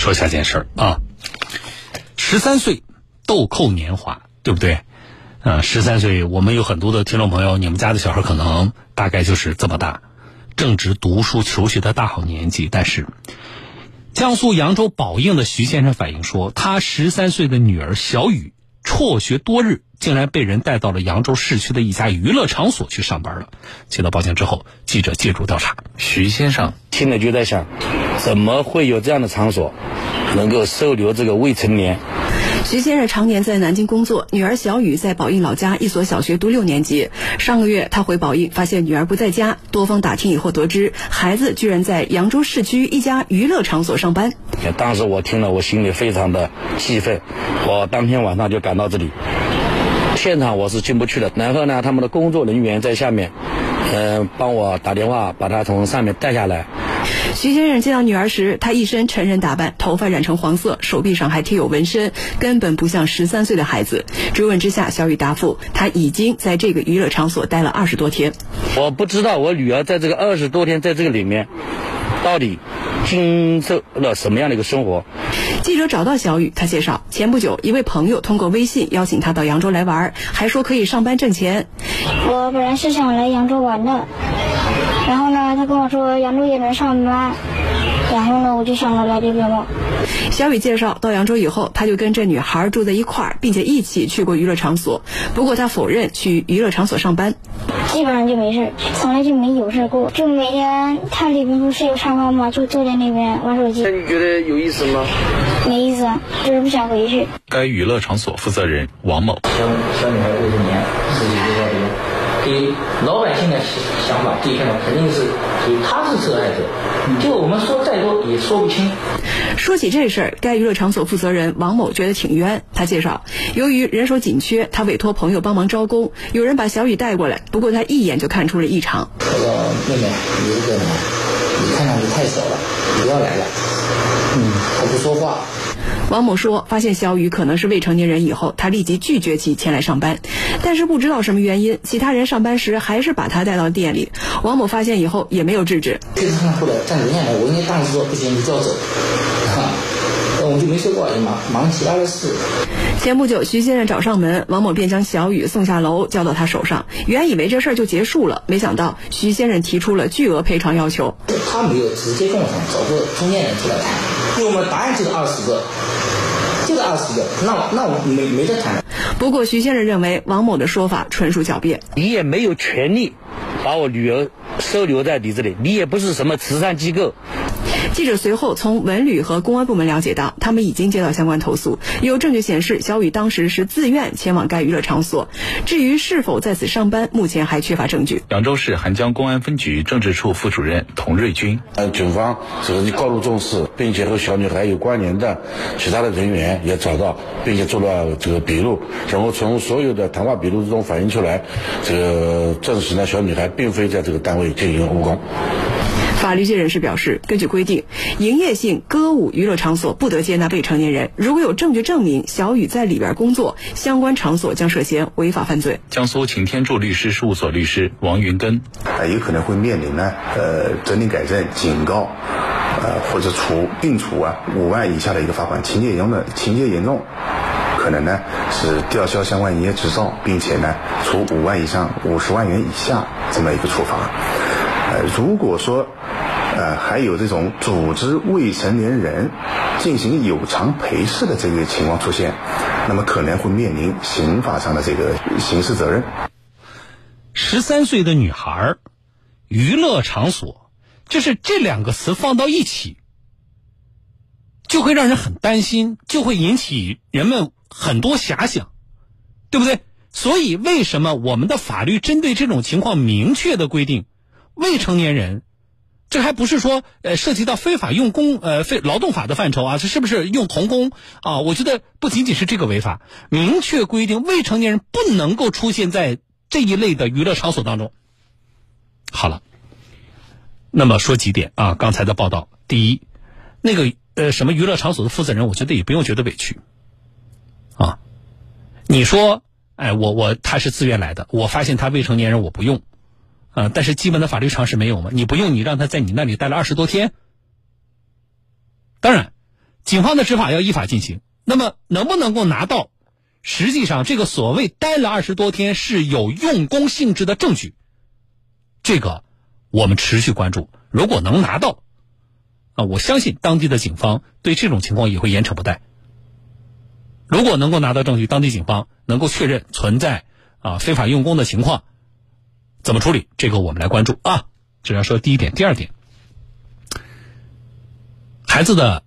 说下件事儿啊，十三岁豆蔻年华，对不对？啊，十三岁，我们有很多的听众朋友，你们家的小孩可能大概就是这么大，正值读书求学的大好年纪。但是，江苏扬州宝应的徐先生反映说，他十三岁的女儿小雨辍学多日，竟然被人带到了扬州市区的一家娱乐场所去上班了。接到报警之后，记者介入调查。徐先生听了就在想，怎么会有这样的场所能够收留这个未成年？徐先生常年在南京工作，女儿小雨在宝应老家一所小学读六年级。上个月，他回宝应，发现女儿不在家，多方打听以后得知，孩子居然在扬州市区一家娱乐场所上班。当时我听了，我心里非常的气愤，我当天晚上就赶到这里，现场我是进不去的。然后呢，他们的工作人员在下面，嗯，帮我打电话把他从上面带下来。徐先生见到女儿时，她一身成人打扮，头发染成黄色，手臂上还贴有纹身，根本不像十三岁的孩子。追问之下，小雨答复，她已经在这个娱乐场所待了二十多天。我不知道我女儿在这个二十多天在这个里面，到底经受了什么样的一个生活。记者找到小雨，她介绍，前不久一位朋友通过微信邀请她到扬州来玩，还说可以上班挣钱。我本来是想来扬州玩的。然后呢，他跟我说扬州也能上班，然后呢，我就想着来这边了。小雨介绍，到扬州以后，他就跟这女孩住在一块儿，并且一起去过娱乐场所。不过他否认去娱乐场所上班，基本上就没事，从来就没有事过。就每天他里边不是有沙发吗？就坐在那边玩手机。那你觉得有意思吗？没意思，就是不想回去。该娱乐场所负责人王某，小小女孩未成年，自己就在这边。给老百姓的想法，第一看到肯定是，他是受害者，就我们说再多也说不清。说起这事儿，该娱乐场所负责人王某觉得挺冤。他介绍，由于人手紧缺，他委托朋友帮忙招工，有人把小雨带过来，不过他一眼就看出了异常。那个妹妹，你这个你看上去太小了，你不要来了。嗯，他不说话。王某说，发现小雨可能是未成年人以后，他立即拒绝其前来上班。但是不知道什么原因，其他人上班时还是把他带到店里。王某发现以后也没有制止。这趟过来站人家来，我应该当时说不行，你叫走。哈，我就没说过，忙忙其他的事。前不久，徐先生找上门，王某便将小雨送下楼，交到他手上。原以为这事儿就结束了，没想到徐先生提出了巨额赔偿要求。他没有直接跟我谈，找个中间人出来谈，因为我们答案就是二十个。就是二十个，那那我没没得谈。不过徐先生认为王某的说法纯属狡辩，你也没有权利把我女儿收留在你这里，你也不是什么慈善机构。记者随后从文旅和公安部门了解到，他们已经接到相关投诉，有证据显示小雨当时是自愿前往该娱乐场所。至于是否在此上班，目前还缺乏证据。扬州市邗江公安分局政治处副主任童瑞军，呃，警方这个高度重视，并且和小女孩有关联的其他的人员也找到，并且做了这个笔录，然后从所有的谈话笔录之中反映出来，这个证实呢，小女孩并非在这个单位进行务工。法律界人士表示，根据规定，营业性歌舞娱乐场所不得接纳未成年人。如果有证据证明小雨在里边工作，相关场所将涉嫌违法犯罪。江苏擎天柱律师事务所律师王云根，啊，有可能会面临呢，呃，责令改正、警告，呃，或者处并处啊五万以下的一个罚款。情节严重的，情节严重，可能呢是吊销相关营业执照，并且呢处五万以上五十万元以下这么一个处罚。呃，如果说，呃，还有这种组织未成年人进行有偿陪侍的这个情况出现，那么可能会面临刑法上的这个刑事责任。十三岁的女孩，娱乐场所，就是这两个词放到一起，就会让人很担心，就会引起人们很多遐想，对不对？所以，为什么我们的法律针对这种情况明确的规定？未成年人，这还不是说呃涉及到非法用工呃非劳动法的范畴啊？这是不是用童工啊？我觉得不仅仅是这个违法，明确规定未成年人不能够出现在这一类的娱乐场所当中。好了，那么说几点啊？刚才的报道，第一，那个呃什么娱乐场所的负责人，我觉得也不用觉得委屈啊。你说，哎，我我他是自愿来的，我发现他未成年人，我不用。啊！但是基本的法律常识没有吗？你不用，你让他在你那里待了二十多天。当然，警方的执法要依法进行。那么能不能够拿到？实际上，这个所谓待了二十多天是有用工性质的证据，这个我们持续关注。如果能拿到，啊，我相信当地的警方对这种情况也会严惩不贷。如果能够拿到证据，当地警方能够确认存在啊非法用工的情况，怎么处理？这个我们来关注啊。这要说第一点，第二点，孩子的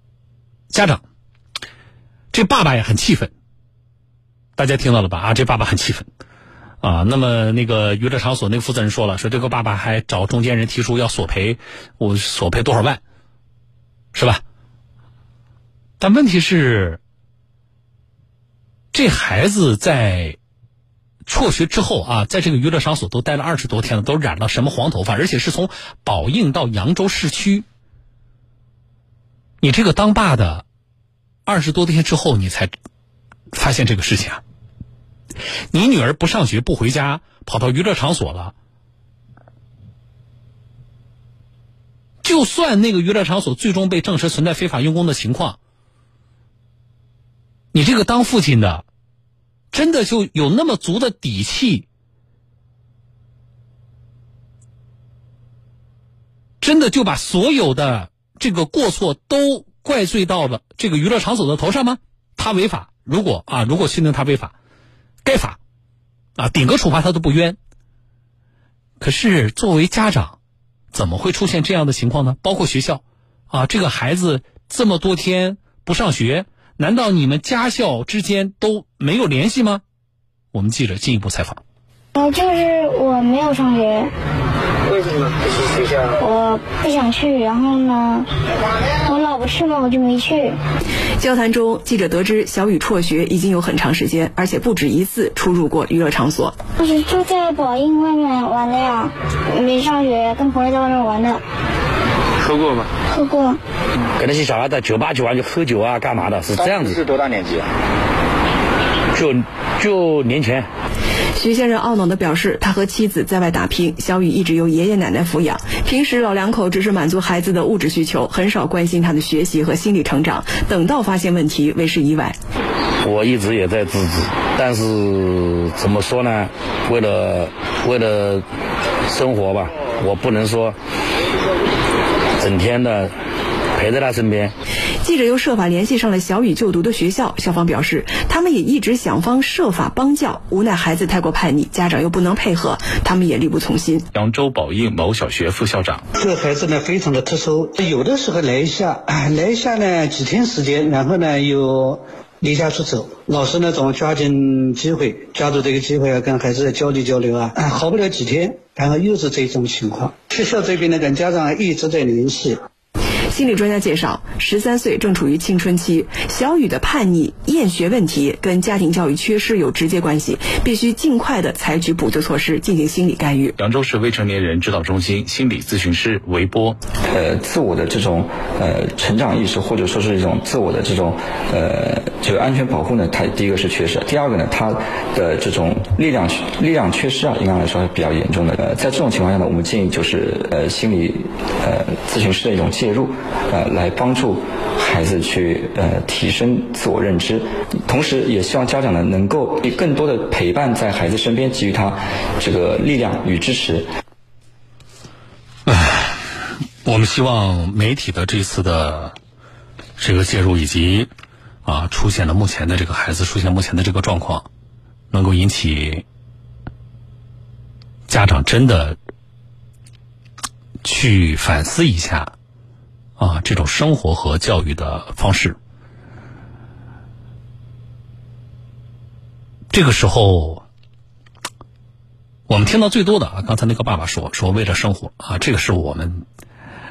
家长，这爸爸也很气愤。大家听到了吧？啊，这爸爸很气愤，啊，那么那个娱乐场所那个负责人说了，说这个爸爸还找中间人提出要索赔，我索赔多少万，是吧？但问题是，这孩子在辍学之后啊，在这个娱乐场所都待了二十多天了，都染了什么黄头发，而且是从宝应到扬州市区，你这个当爸的二十多天之后，你才。发现这个事情啊，你女儿不上学不回家，跑到娱乐场所了。就算那个娱乐场所最终被证实存在非法用工的情况，你这个当父亲的，真的就有那么足的底气，真的就把所有的这个过错都怪罪到了这个娱乐场所的头上吗？他违法。如果啊，如果确定他违法，该罚，啊，顶个处罚他都不冤。可是作为家长，怎么会出现这样的情况呢？包括学校，啊，这个孩子这么多天不上学，难道你们家校之间都没有联系吗？我们记者进一步采访。呃，就是我没有上学。为什么不去学校？我不想去，然后呢，我老婆去嘛，我就没去。交谈中，记者得知小雨辍学已经有很长时间，而且不止一次出入过娱乐场所。我是住在宝应外面玩的呀，没上学，跟朋友在外面玩的。喝过吗？喝过。跟那些小孩在酒吧去玩，就喝酒啊，干嘛的？是这样子。是多大年纪？就就年前。徐先生懊恼地表示，他和妻子在外打拼，小雨一直由爷爷奶奶抚养。平时老两口只是满足孩子的物质需求，很少关心他的学习和心理成长。等到发现问题，为时已晚。我一直也在制止，但是怎么说呢？为了为了生活吧，我不能说整天的陪在他身边。记者又设法联系上了小雨就读的学校，校方表示，他们也一直想方设法帮教，无奈孩子太过叛逆，家长又不能配合，他们也力不从心。扬州宝应某小学副校长，这个孩子呢非常的特殊，有的时候来一下，来一下呢几天时间，然后呢又离家出走，老师呢总抓紧机会，抓住这个机会要跟孩子交流交流啊，好不了几天，然后又是这种情况，学校这边呢跟家长一直在联系。心理专家介绍，十三岁正处于青春期，小雨的叛逆、厌学问题跟家庭教育缺失有直接关系，必须尽快的采取补救措施，进行心理干预。扬州市未成年人指导中心心理咨询师韦波，呃，自我的这种呃成长意识，或者说是一种自我的这种呃这个安全保护呢，它第一个是缺失，第二个呢，他的这种力量力量缺失啊，应该来说是比较严重的。呃，在这种情况下呢，我们建议就是呃心理呃咨询师的一种介入。呃，来帮助孩子去呃提升自我认知，同时也希望家长呢能够更多的陪伴在孩子身边，给予他这个力量与支持。唉，我们希望媒体的这次的这个介入，以及啊出现了目前的这个孩子出现目前的这个状况，能够引起家长真的去反思一下。啊，这种生活和教育的方式，这个时候，我们听到最多的啊，刚才那个爸爸说说为了生活啊，这个是我们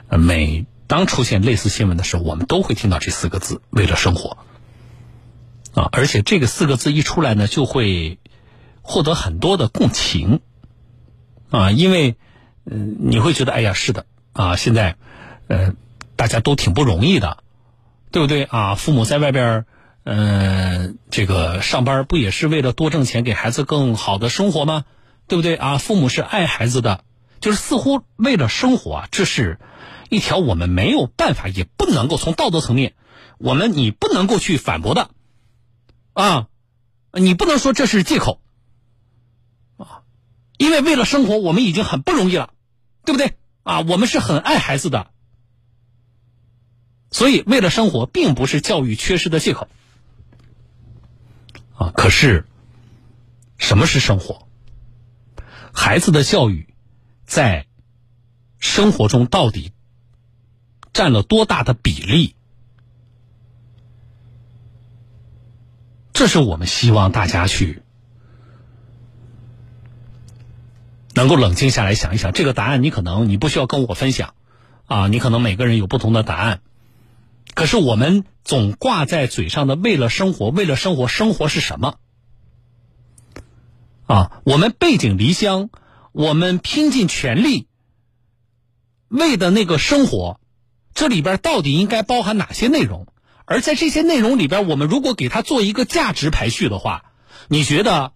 每当出现类似新闻的时候，我们都会听到这四个字“为了生活”啊，而且这个四个字一出来呢，就会获得很多的共情啊，因为嗯，你会觉得哎呀，是的啊，现在呃。大家都挺不容易的，对不对啊？父母在外边，嗯，这个上班不也是为了多挣钱，给孩子更好的生活吗？对不对啊？父母是爱孩子的，就是似乎为了生活啊，这是一条我们没有办法，也不能够从道德层面，我们你不能够去反驳的，啊，你不能说这是借口，啊，因为为了生活，我们已经很不容易了，对不对？啊，我们是很爱孩子的，所以为了生活，并不是教育缺失的借口，啊，可是，什么是生活？孩子的教育，在生活中到底占了多大的比例？这是我们希望大家去能够冷静下来想一想。这个答案你可能你不需要跟我分享，啊，你可能每个人有不同的答案。可是我们总挂在嘴上的“为了生活，为了生活”，生活是什么？啊，我们背井离乡，我们拼尽全力为的那个生活，这里边到底应该包含哪些内容？而在这些内容里边，我们如果给它做一个价值排序的话，你觉得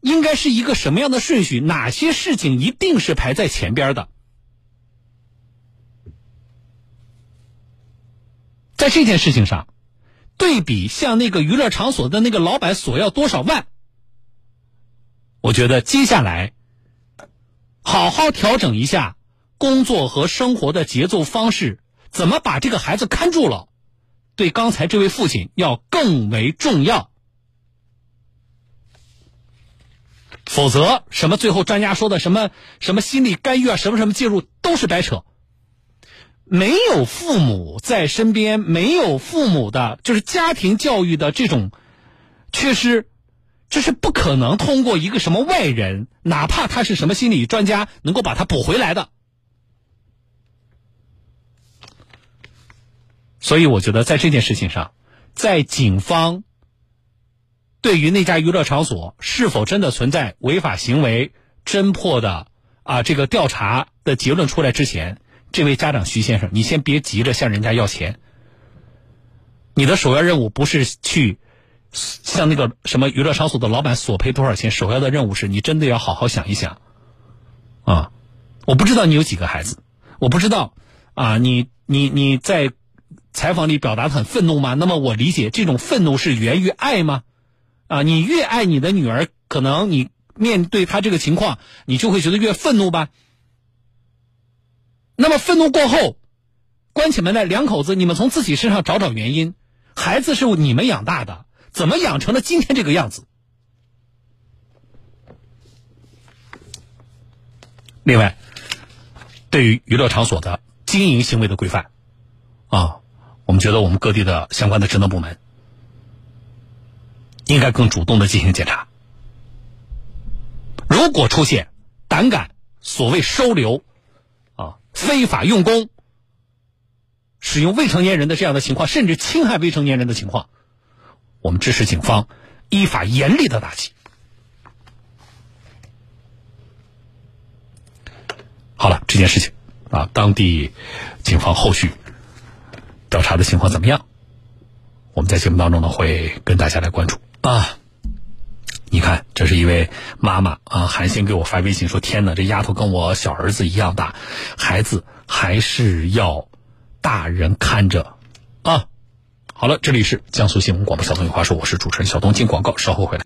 应该是一个什么样的顺序？哪些事情一定是排在前边的？在这件事情上，对比向那个娱乐场所的那个老板索要多少万，我觉得接下来好好调整一下工作和生活的节奏方式，怎么把这个孩子看住了，对刚才这位父亲要更为重要。否则，什么最后专家说的什么什么心理干预啊，什么什么介入都是白扯。没有父母在身边，没有父母的，就是家庭教育的这种缺失，这是不可能通过一个什么外人，哪怕他是什么心理专家，能够把他补回来的。所以，我觉得在这件事情上，在警方对于那家娱乐场所是否真的存在违法行为侦破的啊这个调查的结论出来之前。这位家长徐先生，你先别急着向人家要钱。你的首要任务不是去向那个什么娱乐场所的老板索赔多少钱，首要的任务是你真的要好好想一想。啊，我不知道你有几个孩子，我不知道啊，你你你在采访里表达很愤怒吗？那么我理解这种愤怒是源于爱吗？啊，你越爱你的女儿，可能你面对她这个情况，你就会觉得越愤怒吧。那么愤怒过后，关起门来，两口子你们从自己身上找找原因。孩子是你们养大的，怎么养成了今天这个样子？另外，对于娱乐场所的经营行为的规范，啊，我们觉得我们各地的相关的职能部门应该更主动的进行检查。如果出现胆敢所谓收留，非法用工、使用未成年人的这样的情况，甚至侵害未成年人的情况，我们支持警方依法严厉的打击。好了，这件事情啊，当地警方后续调查的情况怎么样？我们在节目当中呢会跟大家来关注啊。看，这是一位妈妈啊，韩星给我发微信说：“天哪，这丫头跟我小儿子一样大，孩子还是要大人看着啊。”好了，这里是江苏新闻广播小东有话说，我是主持人小东，进广告，稍后回来。